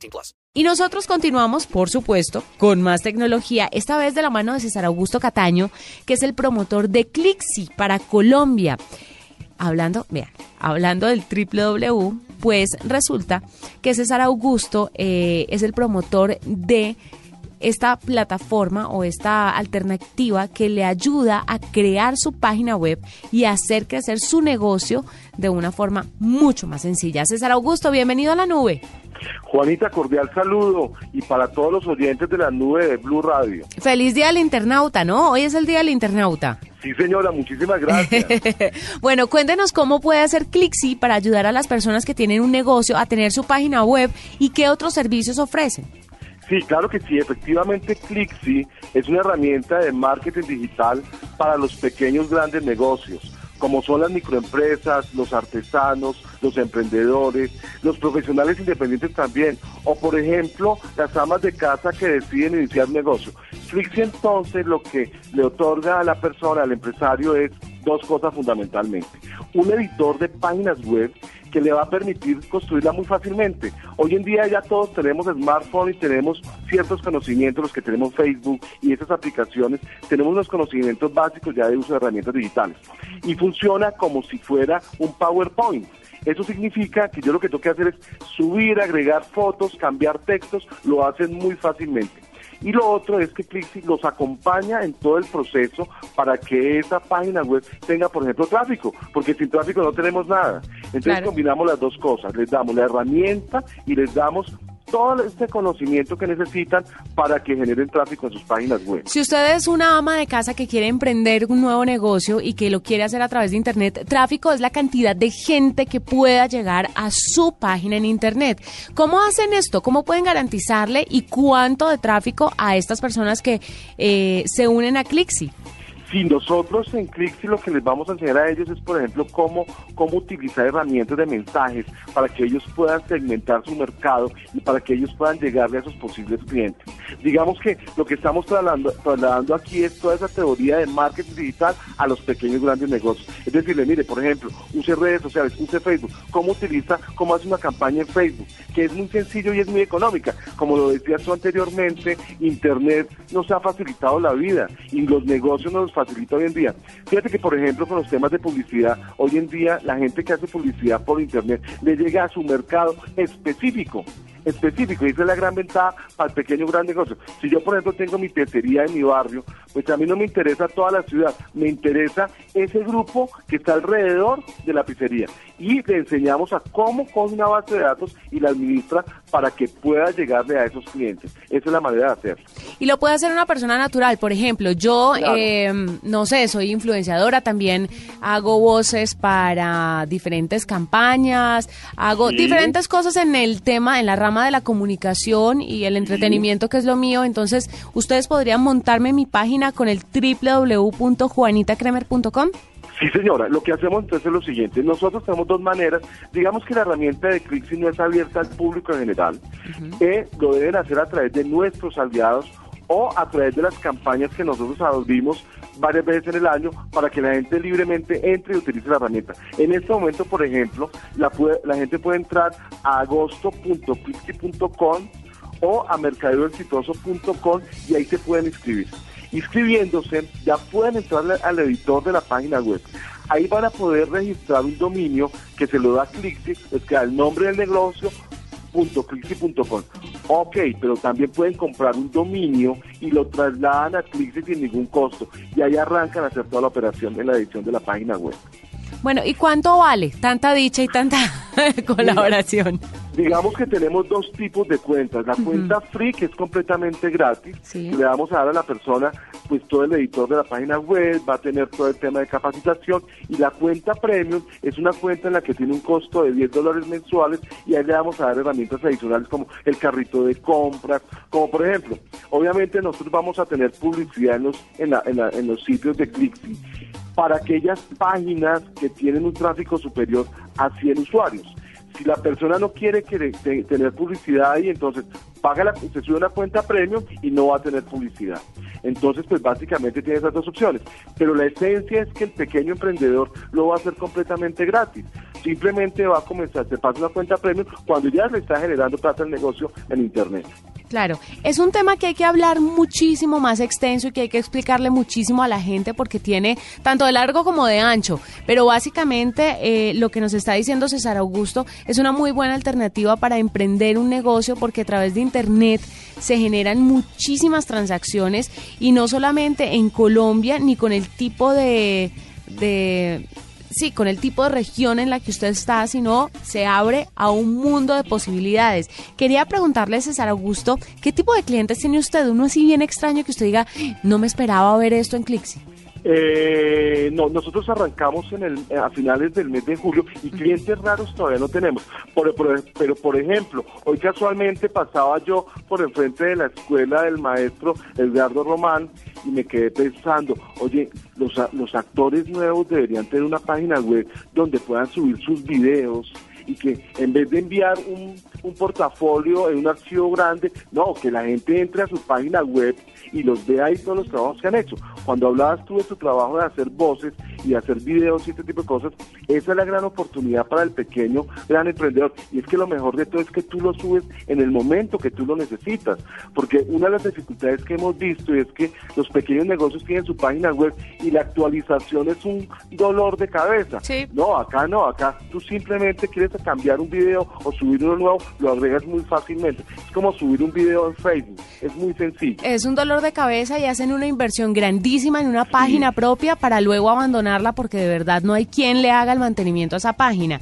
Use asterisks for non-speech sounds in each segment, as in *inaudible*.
18 plus. Y nosotros continuamos, por supuesto, con más tecnología, esta vez de la mano de César Augusto Cataño, que es el promotor de Clixi para Colombia. Hablando, vean, hablando del www, pues resulta que César Augusto eh, es el promotor de esta plataforma o esta alternativa que le ayuda a crear su página web y hacer crecer su negocio de una forma mucho más sencilla. César Augusto, bienvenido a la nube. Juanita, cordial saludo y para todos los oyentes de la nube de Blue Radio. Feliz día del internauta, ¿no? Hoy es el día del internauta. Sí, señora, muchísimas gracias. *laughs* bueno, cuéntenos cómo puede hacer Clixi para ayudar a las personas que tienen un negocio a tener su página web y qué otros servicios ofrecen. Sí, claro que sí. Efectivamente, Clixi es una herramienta de marketing digital para los pequeños grandes negocios, como son las microempresas, los artesanos, los emprendedores, los profesionales independientes también, o por ejemplo, las amas de casa que deciden iniciar negocio. Clixi entonces lo que le otorga a la persona, al empresario, es dos cosas fundamentalmente. Un editor de páginas web que le va a permitir construirla muy fácilmente. Hoy en día ya todos tenemos smartphone y tenemos ciertos conocimientos, los que tenemos Facebook y esas aplicaciones, tenemos unos conocimientos básicos ya de uso de herramientas digitales. Y funciona como si fuera un PowerPoint. Eso significa que yo lo que tengo que hacer es subir, agregar fotos, cambiar textos, lo hacen muy fácilmente. Y lo otro es que Clixi los acompaña en todo el proceso para que esa página web tenga, por ejemplo, tráfico, porque sin tráfico no tenemos nada. Entonces combinamos las dos cosas, les damos la herramienta y les damos todo este conocimiento que necesitan para que generen tráfico en sus páginas web. Si usted es una ama de casa que quiere emprender un nuevo negocio y que lo quiere hacer a través de Internet, tráfico es la cantidad de gente que pueda llegar a su página en Internet. ¿Cómo hacen esto? ¿Cómo pueden garantizarle y cuánto de tráfico a estas personas que eh, se unen a Clixi? Si nosotros en Clixi lo que les vamos a enseñar a ellos es, por ejemplo, cómo, cómo utilizar herramientas de mensajes para que ellos puedan segmentar su mercado y para que ellos puedan llegarle a sus posibles clientes. Digamos que lo que estamos trasladando, trasladando aquí es toda esa teoría de marketing digital a los pequeños y grandes negocios. Es decirle, mire, por ejemplo, use redes sociales, use Facebook, cómo utiliza, cómo hace una campaña en Facebook, que es muy sencillo y es muy económica. Como lo decías tú anteriormente, Internet nos ha facilitado la vida y los negocios nos facilita hoy en día. Fíjate que, por ejemplo, con los temas de publicidad, hoy en día la gente que hace publicidad por Internet le llega a su mercado específico específico y esa es la gran ventaja para el pequeño gran negocio. Si yo, por ejemplo, tengo mi pecería en mi barrio, pues a mí no me interesa toda la ciudad, me interesa ese grupo que está alrededor de la pizzería y le enseñamos a cómo coge una base de datos y la administra para que pueda llegarle a esos clientes. Esa es la manera de hacerlo. Y lo puede hacer una persona natural. Por ejemplo, yo, eh, no sé, soy influenciadora, también hago voces para diferentes campañas, hago diferentes cosas en el tema, en la rama de la comunicación y el entretenimiento, que es lo mío. Entonces, ustedes podrían montarme mi página con el www.juanitakremer.com. Sí, señora. Lo que hacemos entonces es lo siguiente. Nosotros tenemos dos maneras. Digamos que la herramienta de Clixi no es abierta al público en general. que lo deben hacer a través de nuestros aliados o a través de las campañas que nosotros abrimos varias veces en el año para que la gente libremente entre y utilice la herramienta. En este momento, por ejemplo, la, gente puede entrar a agosto.clixi.com o a mercaderoexitoso.com y ahí se pueden inscribir inscribiéndose, ya pueden entrar al editor de la página web. Ahí van a poder registrar un dominio que se lo da Clixi, es que el nombre del negocio .clixi.com. Ok, pero también pueden comprar un dominio y lo trasladan a Clixi sin ningún costo. Y ahí arrancan a hacer toda la operación en la edición de la página web. Bueno, ¿y cuánto vale tanta dicha y tanta *laughs* colaboración? Digamos que tenemos dos tipos de cuentas. La cuenta free, que es completamente gratis, le vamos a dar a la persona pues todo el editor de la página web, va a tener todo el tema de capacitación y la cuenta premium es una cuenta en la que tiene un costo de 10 dólares mensuales y ahí le vamos a dar herramientas adicionales como el carrito de compras, como por ejemplo, obviamente nosotros vamos a tener publicidad en los, en, la, en, los sitios de Clixy para aquellas páginas que tienen un tráfico superior a 100 usuarios si la persona no quiere tener publicidad ahí, entonces paga la, se sube una cuenta premium y no va a tener publicidad. Entonces, pues básicamente tiene esas dos opciones. Pero la esencia es que el pequeño emprendedor lo va a hacer completamente gratis. Simplemente va a comenzar, se pasa una cuenta premium cuando ya le está generando plata el negocio en Internet. Claro, es un tema que hay que hablar muchísimo más extenso y que hay que explicarle muchísimo a la gente porque tiene tanto de largo como de ancho. Pero básicamente eh, lo que nos está diciendo César Augusto es una muy buena alternativa para emprender un negocio porque a través de Internet se generan muchísimas transacciones y no solamente en Colombia ni con el tipo de, de sí, con el tipo de región en la que usted está, sino se abre a un mundo de posibilidades. Quería preguntarle, César Augusto, ¿qué tipo de clientes tiene usted? Uno así bien extraño que usted diga, no me esperaba ver esto en Clixi. Eh, no, nosotros arrancamos en el, a finales del mes de julio y clientes raros todavía no tenemos. pero por ejemplo, hoy casualmente pasaba yo por el frente de la escuela del maestro Edgardo Román y me quedé pensando, oye, los, los actores nuevos deberían tener una página web donde puedan subir sus videos y que en vez de enviar un, un portafolio en un archivo grande, no, que la gente entre a su página web y los vea ahí todos los trabajos que han hecho. Cuando hablabas tú de tu trabajo de hacer voces y de hacer videos y este tipo de cosas, esa es la gran oportunidad para el pequeño gran emprendedor. Y es que lo mejor de todo es que tú lo subes en el momento que tú lo necesitas. Porque una de las dificultades que hemos visto es que los pequeños negocios tienen su página web y la actualización es un dolor de cabeza. No, acá no, acá tú simplemente quieres cambiar un video o subir uno nuevo, lo agregas muy fácilmente. Es como subir un video en Facebook, es muy sencillo. Es un dolor de cabeza y hacen una inversión grandísima en una página propia para luego abandonarla porque de verdad no hay quien le haga el mantenimiento a esa página.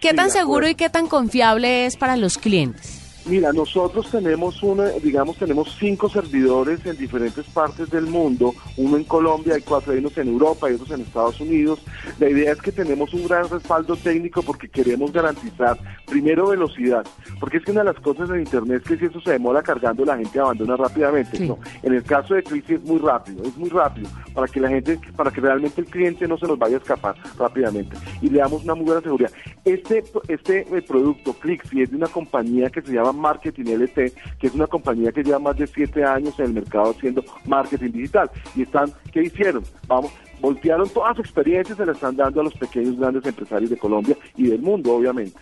¿Qué tan seguro y qué tan confiable es para los clientes? Mira, nosotros tenemos una, digamos, tenemos cinco servidores en diferentes partes del mundo, uno en Colombia, hay cuatro, hay unos en Europa, y otros en Estados Unidos. La idea es que tenemos un gran respaldo técnico porque queremos garantizar, primero, velocidad, porque es que una de las cosas en Internet es que si eso se demora cargando, la gente abandona rápidamente. No, en el caso de Crisis es muy rápido, es muy rápido, para que la gente, para que realmente el cliente no se nos vaya a escapar rápidamente y le damos una muy buena seguridad. Este, este eh, producto, Clixi, es de una compañía que se llama Marketing LT, que es una compañía que lleva más de siete años en el mercado haciendo marketing digital. Y están, ¿qué hicieron? Vamos, voltearon todas sus experiencias, se las están dando a los pequeños grandes empresarios de Colombia y del mundo, obviamente.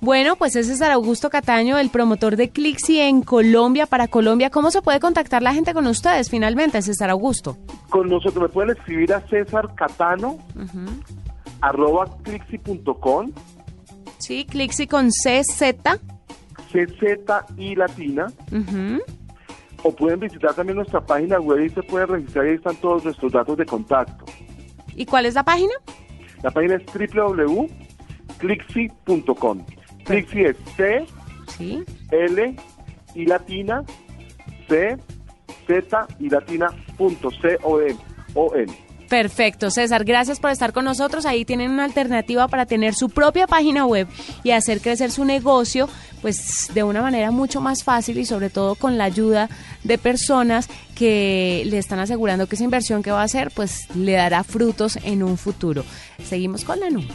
Bueno, pues ese es César Augusto Cataño, el promotor de Clixi en Colombia, para Colombia. ¿Cómo se puede contactar la gente con ustedes finalmente, César Augusto? Con nosotros me pueden escribir a César Catano, arroba clixi.com. Sí, Clixi con CZ. CZ y Latina. O pueden visitar también nuestra página web y se pueden registrar y ahí están todos nuestros datos de contacto. ¿Y cuál es la página? La página es www.clixi.com. Clixi es C, L y latina, C, Z y latina Perfecto, César, gracias por estar con nosotros. Ahí tienen una alternativa para tener su propia página web y hacer crecer su negocio pues de una manera mucho más fácil y sobre todo con la ayuda de personas que le están asegurando que esa inversión que va a hacer pues le dará frutos en un futuro. Seguimos con la nube.